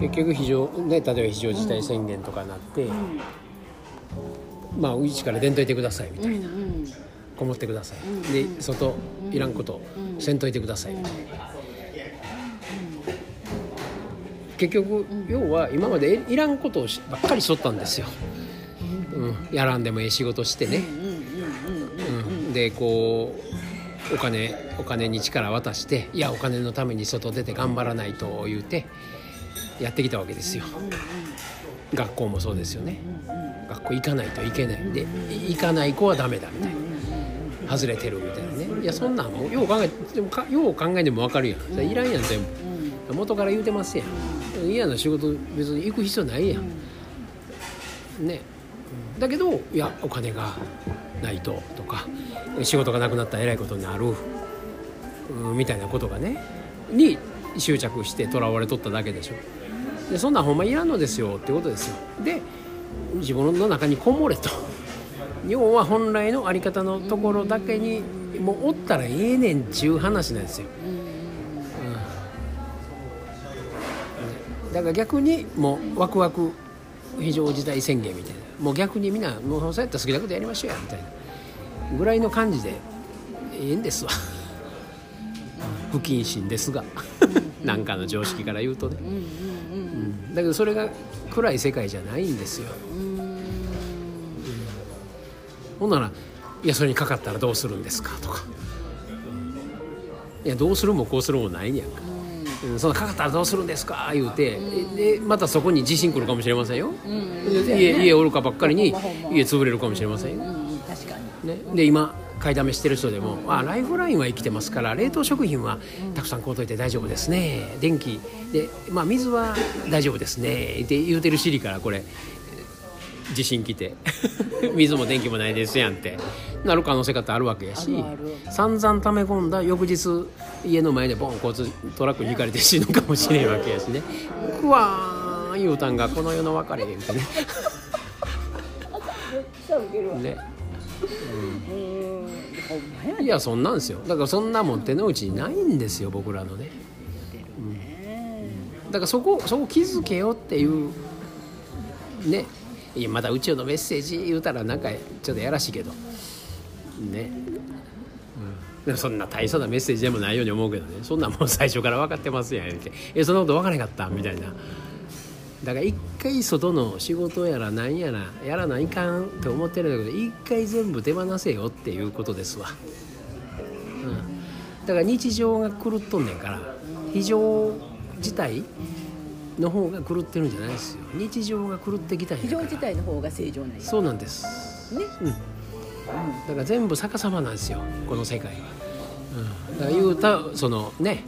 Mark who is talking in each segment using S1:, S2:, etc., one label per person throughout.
S1: 結局非常、ね、例えば非常事態宣言とかなって、まあうちから出んといてくださいみたいな、こもってください、で外いらんことせんといてくださいみたいな、結局要は今までいらんことをしばっかりしとったんですよ、うん、やらんでもええ仕事してね、うん、でこうお金お金に力渡していやお金のために外出て頑張らないと言うてやってきたわけですよ。学校もそうですよね。学校行かないといけない。で行かない子はダメだみたいな。外れてるみたいなね。いやそんなんもうよう考えでもかよう考えても分かるやん。それいらんやん全部。元から言うてますやん。嫌な仕事別に行く必要ないやん。ね。だけどいやお金がないととか仕事がなくなったらえらいことになるうんみたいなことがねに執着してとらわれとっただけでしょでそんなんほんまいらんのですよってことですよ。で自分の中にこもれと。要は本来の在り方のところだけにもうおったらええねんちゅう話なんですよ、うん。だから逆にもうワクワク非常事態宣言みたいな。もう逆にみんなもうそうやったら好きなことやりましょうやみたいな。ぐらいの感じでええんですわ。不謹慎ですが。なんかの常識から言うとね、うんだけどそれが暗い世界じゃないんですよ、うん。ほんなら「いやそれにかかったらどうするんですか?」とか「いやどうするもこうするもないんやんか」うん。そのかかったらどうするんですか？言うて、でまたそこに地震来るかもしれませんよ、で家家おるかばっかりに家潰れるかもしれませんよ、
S2: うん。確かに。
S1: ね、で今買いだめしてる人でも「あライフラインは生きてますから冷凍食品はたくさん買うといて大丈夫ですね。電気。で、まあ、水は大丈夫ですね」って言うてるシリからこれ地震来て 水も電気もないですやんって。なる可能性だってあるわけやし散々溜め込んだ翌日家の前でボン交通トラックにひかれて死ぬかもしれんわけやしね「うわーん」言うたんがこの世の別れみたいな。ね
S2: うん
S1: いやそんなんですよ。だからそんなもん手の内にないんですよ僕らのね。
S2: ね
S1: だからそこそこ気づけよっていうね。いやまだ宇宙のメッセージ言うたらなんかちょっとやらしいけど。ね、うん、でもそんな大層なメッセージでもないように思うけどね。そんなもう最初から分かってますやん言うて「えそんなこと分からへんかった?」みたいな。だから一回外の仕事やらなんやらやらないかんって思ってるんだけど一回全部手放せよっていうことですわ、うん、だから日常が狂っとんねんから非常事態の方が狂ってるんじゃないですよ。日常が狂ってきたんや
S2: 非常事態の方が正常なんや。
S1: そうなんです。
S2: ね。
S1: うん。だから全部逆さまなんですよこの世界は、うん、だから言うたそのね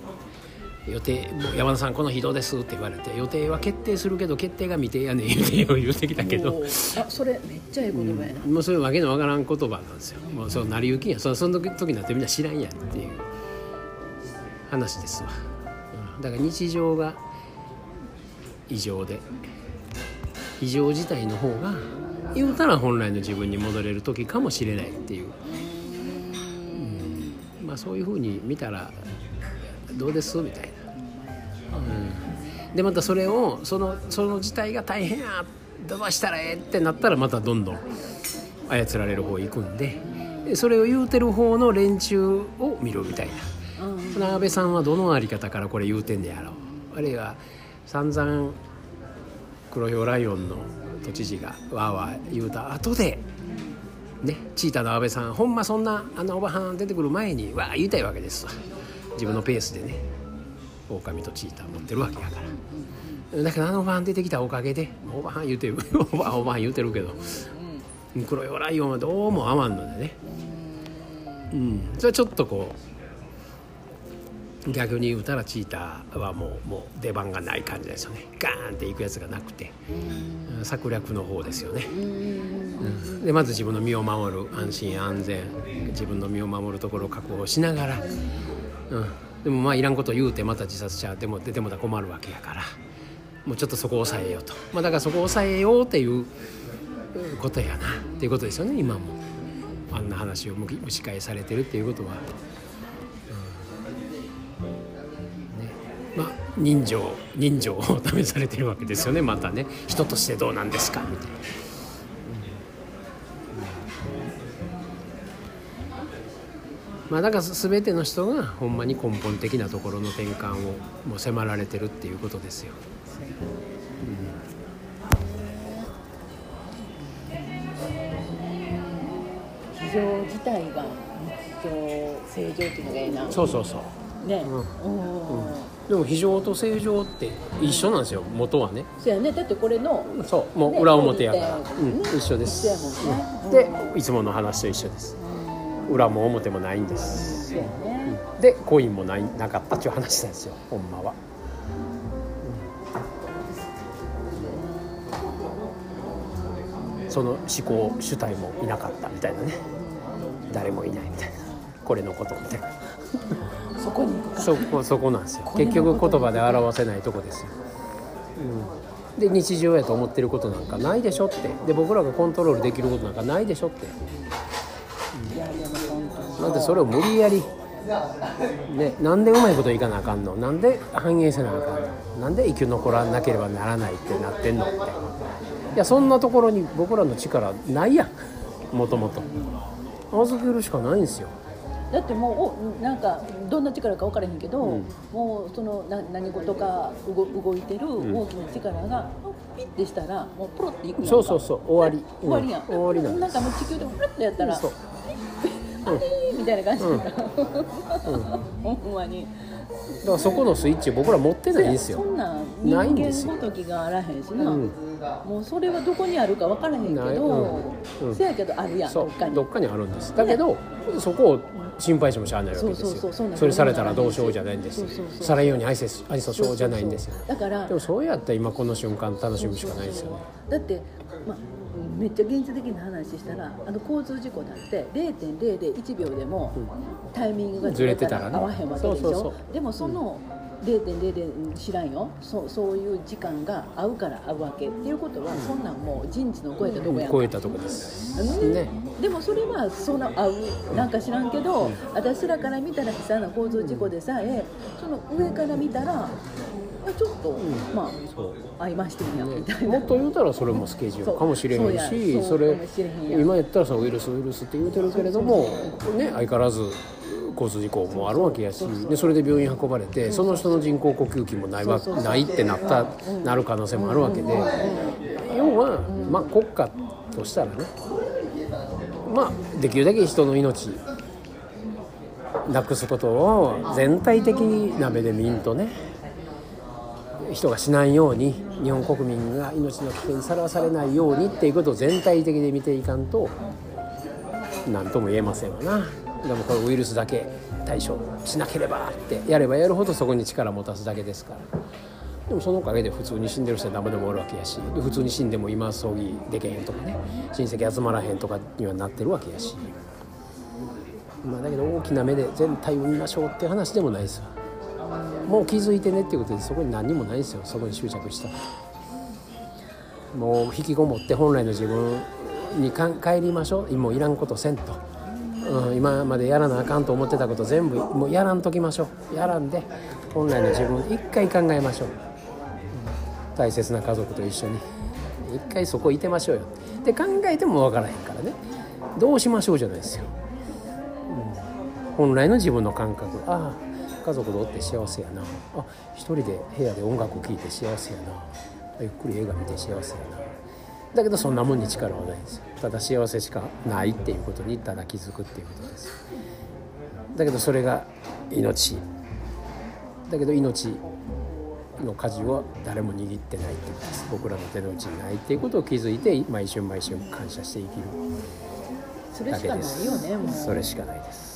S1: 予定もう山田さんこの日どうですって言われて予定は決定するけど決定が未定やねん言うて言うてきたけど。
S2: あそれめっちゃええ言葉やな、
S1: もうそういうわけのわからん言葉なんですよ。もうその成り行きや。そのその時時になってみんな知らんやんっていう話ですわ、うん。だから日常が異常で異常事態の方が言うたら本来の自分に戻れる時かもしれないっていう、うん。まあそういうふうに見たらどうです？みたいな、うん、でまたそれをそのその事態が大変やどうしたらええってなったらまたどんどん操られる方行くんででそれを言うてる方の連中を見るみたいな。その安倍さんはどのあり方からこれ言うてんねやろ。あるいは散々黒ひょうライオンの都知事がわーわー言うた後でねチーターの安倍さんほんまそんなあのおばはん出てくる前にわー言いたいわけですわ。自分のペースでね狼とチーター持ってるわけやから。だからあのおばはん出てきたおかげでおばはん言うてる おばはんおばん言うてるけど黒ひょうライオンはどうも合わんのでね。うんそれはちょっとこう逆に言うたらチーターはもうもう出番がない感じですよね。ガーンっていくやつがなくて策略の方ですよね、うんでまず自分の身を守る安心安全自分の身を守るところを確保しながら、うん、でもまあいらんこと言うてまた自殺者でも出てもたら困るわけやからもうちょっとそこを抑えようと、まあ、だからそこを抑えようっていうことやな。っていうことですよね今も。あんな話を蒸し返されてるっていうことは。うん。ね。まあ人情人情を試されてるわけですよねまたね。人としてどうなんですかみたいな。まあ、だから全ての人がほんまに根本的なところの転換をもう迫られてるっていうことですよ。
S2: 非常自体が日常正常っていうのがいいな。
S1: そうそうそう。
S2: ね。
S1: うん。
S2: うん。
S1: でも非常と正常って一緒なんですよ元はね。
S2: そうやね。だってこれの
S1: そう。もう
S2: ね
S1: 裏表やから、
S2: ね
S1: うん、一緒です、でいつもの話と一緒です裏も表もないんです。でコインもないなかったっていう話なんですよほんまは、うん。その思考主体もいなかったみたいなね。誰もいないみたいな。これのことみたいな。
S2: そこに
S1: そこそこなんですよ。結局言葉で表せないとこですよ、うん、で日常やと思ってることなんかないでしょって。で僕らがコントロールできることなんかないでしょってなんでそれを無理やりね、なんでうまいこといかなあかんの？なんで反映せなあかんの？なんで生き残らなければならないってなってんの？って。いやそんなところに僕らの力ないやん。もともと。預けるしかないんですよ。
S2: だってもうおなんかどんな力か分からへんけど、
S1: うん。
S2: もうそのな何事か動動いてる
S1: ん。
S2: 大きな力がピッてしたらもうプロっていくやんか。
S1: そうそうそう。終わり。
S2: 終わりやん、
S1: うん。終わりなん
S2: なんかもう地球でもプロってやったら
S1: そう
S2: あれーみたいな感じ
S1: うん。
S2: だから、ほんまに。
S1: だからそこのスイッチ僕ら持ってないんですよ。
S2: そんなん人
S1: ないんですよ
S2: 間ごときがあらへんしな、
S1: うん。
S2: もうそれはどこにあるか分からへんけ
S1: ない。
S2: ど、
S1: うん。うん。
S2: せやけどあるやん
S1: そ
S2: どっかに。
S1: うどっかにあるんです。だけどそこを心配してもしゃあないわけです
S2: そうそうそうそうなんです。
S1: よそれされたらどうしようじゃないんですよ。
S2: そうそうそう
S1: されんように愛せ愛想しようじゃないんですよ。
S2: だから
S1: でもそうやったら今この瞬間楽しむしかないですよね。
S2: だって、まあ、めっちゃ現実的な話したらあの交通事故だって0.001秒でもタイミングが
S1: ずれてたらね。
S2: 合わへんわけでしょ？でもその0.00知らんよ。そうそういう時間が合うから合うわけっていうことはそんなんもう人知の超えたとこやん。か
S1: 超えたとこです。ね。
S2: でもそれはその合うなんか知らんけど、私らから見たら悲惨な交通事故でさえその上から見たらあちょっと、ま
S1: そう。
S2: あ合いましてんやみたいな、
S1: もっと言うたらそれもスケジュールかもしれへんし
S2: や。
S1: それ今言ったらさウイルスウイルスって言うてるけれどもね相変わらず交通事故もあるわけやしでそれで病院運ばれてその人の人工呼吸器もないわないってなったなる可能性もあるわけで要はまあ国家としたらねまあできるだけ人の命なくすことを全体的な目で見んとね人が死なんように日本国民が命の危険にさらされないようにっていうことを全体的で見ていかんと何とも言えませんわな。でもこれウイルスだけ対処しなければってやればやるほどそこに力を持たすだけですから。でもそのおかげで普通に死んでる人は何でもおるわけやし普通に死んでも今葬儀できへんとかね親戚集まらへんとかにはなってるわけやし。まあだけど大きな目で全体を見ましょうって話でもないですわ。もう気づいてねっていうことでそこに何にもないんですよ。そこに執着した。もう引きこもって本来の自分にか帰りましょう。もういらんことせんと、うん、今までやらなあかんと思ってたこと全部もうやらんときましょう。やらんで本来の自分一回考えましょう。大切な家族と一緒に。一回そこいてましょうよ。で考えても分からへんからね。どうしましょうじゃないですよ、うん、本来の自分の感覚。ああ家族でおって幸せやな。あ一人で部屋で音楽聴いて幸せやな。ゆっくり映画見て幸せやな。だけどそんなもんに力はないんです。よただ幸せしかないっていうことにただ気づくっていうことです。だけどそれが命。だけど命の舵は誰も握ってないってことです。僕らの手の内にないっていうことを気づいて毎春毎春感謝して生きる。
S2: それしかない
S1: だけです
S2: よね
S1: それしかないです